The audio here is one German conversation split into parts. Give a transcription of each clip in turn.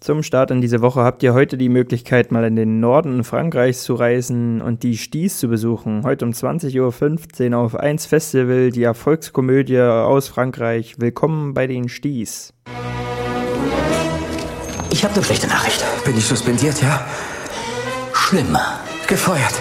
Zum Start in diese Woche habt ihr heute die Möglichkeit, mal in den Norden Frankreichs zu reisen und die Sties zu besuchen. Heute um 20.15 Uhr auf 1 Festival, die Erfolgskomödie aus Frankreich. Willkommen bei den Sties. Ich habe eine schlechte Nachricht. Bin ich suspendiert, ja? Schlimmer. Gefeuert.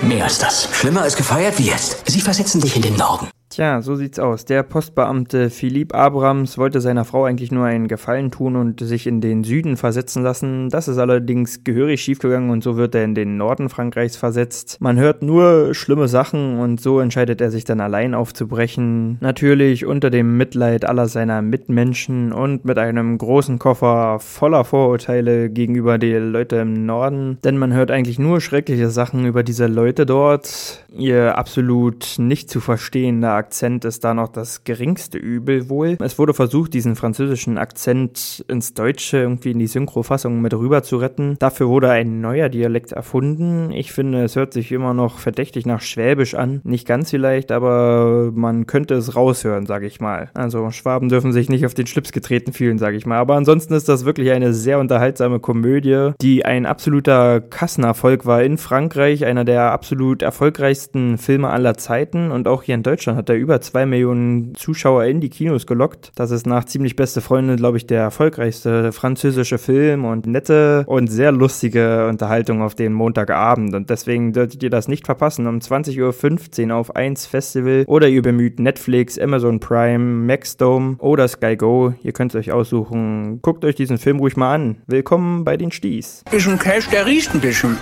Mehr als das. Schlimmer als gefeiert? Wie jetzt? Sie versetzen dich in den Norden. Tja, so sieht's aus. Der Postbeamte Philipp Abrams wollte seiner Frau eigentlich nur einen Gefallen tun und sich in den Süden versetzen lassen. Das ist allerdings gehörig schiefgegangen und so wird er in den Norden Frankreichs versetzt. Man hört nur schlimme Sachen und so entscheidet er sich dann allein aufzubrechen. Natürlich unter dem Mitleid aller seiner Mitmenschen und mit einem großen Koffer voller Vorurteile gegenüber den Leuten im Norden. Denn man hört eigentlich nur schreckliche Sachen über diese Leute dort. Ihr absolut nicht zu verstehender Akzent ist da noch das geringste Übel wohl. Es wurde versucht, diesen französischen Akzent ins Deutsche irgendwie in die Synchrofassung mit rüber zu retten. Dafür wurde ein neuer Dialekt erfunden. Ich finde, es hört sich immer noch verdächtig nach Schwäbisch an. Nicht ganz vielleicht, aber man könnte es raushören, sage ich mal. Also Schwaben dürfen sich nicht auf den Schlips getreten fühlen, sage ich mal. Aber ansonsten ist das wirklich eine sehr unterhaltsame Komödie, die ein absoluter Kassenerfolg war in Frankreich, einer der absolut erfolgreichsten Filme aller Zeiten und auch hier in Deutschland hat er über zwei Millionen Zuschauer in die Kinos gelockt. Das ist nach ziemlich beste Freunde, glaube ich, der erfolgreichste französische Film und nette und sehr lustige Unterhaltung auf den Montagabend. Und deswegen solltet ihr das nicht verpassen. Um 20.15 Uhr auf 1 Festival oder ihr bemüht Netflix, Amazon Prime, Maxdome oder Sky Go. Ihr könnt es euch aussuchen. Guckt euch diesen Film ruhig mal an. Willkommen bei den Sties. Bisschen Cash, der riecht ein bisschen.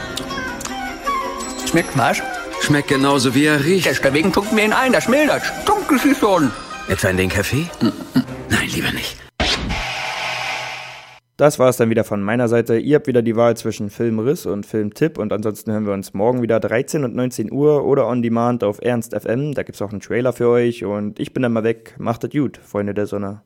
Schmeckt was? Schmeckt genauso wie er riecht. Deswegen tunken wir ihn ein, das mildert. Dunkel ist schon. Etwa in den Kaffee? Nein, lieber nicht. Das war es dann wieder von meiner Seite. Ihr habt wieder die Wahl zwischen Filmriss und Filmtipp und ansonsten hören wir uns morgen wieder 13 und 19 Uhr oder on demand auf Ernst FM. Da gibt's auch einen Trailer für euch und ich bin dann mal weg. Macht es gut, Freunde der Sonne.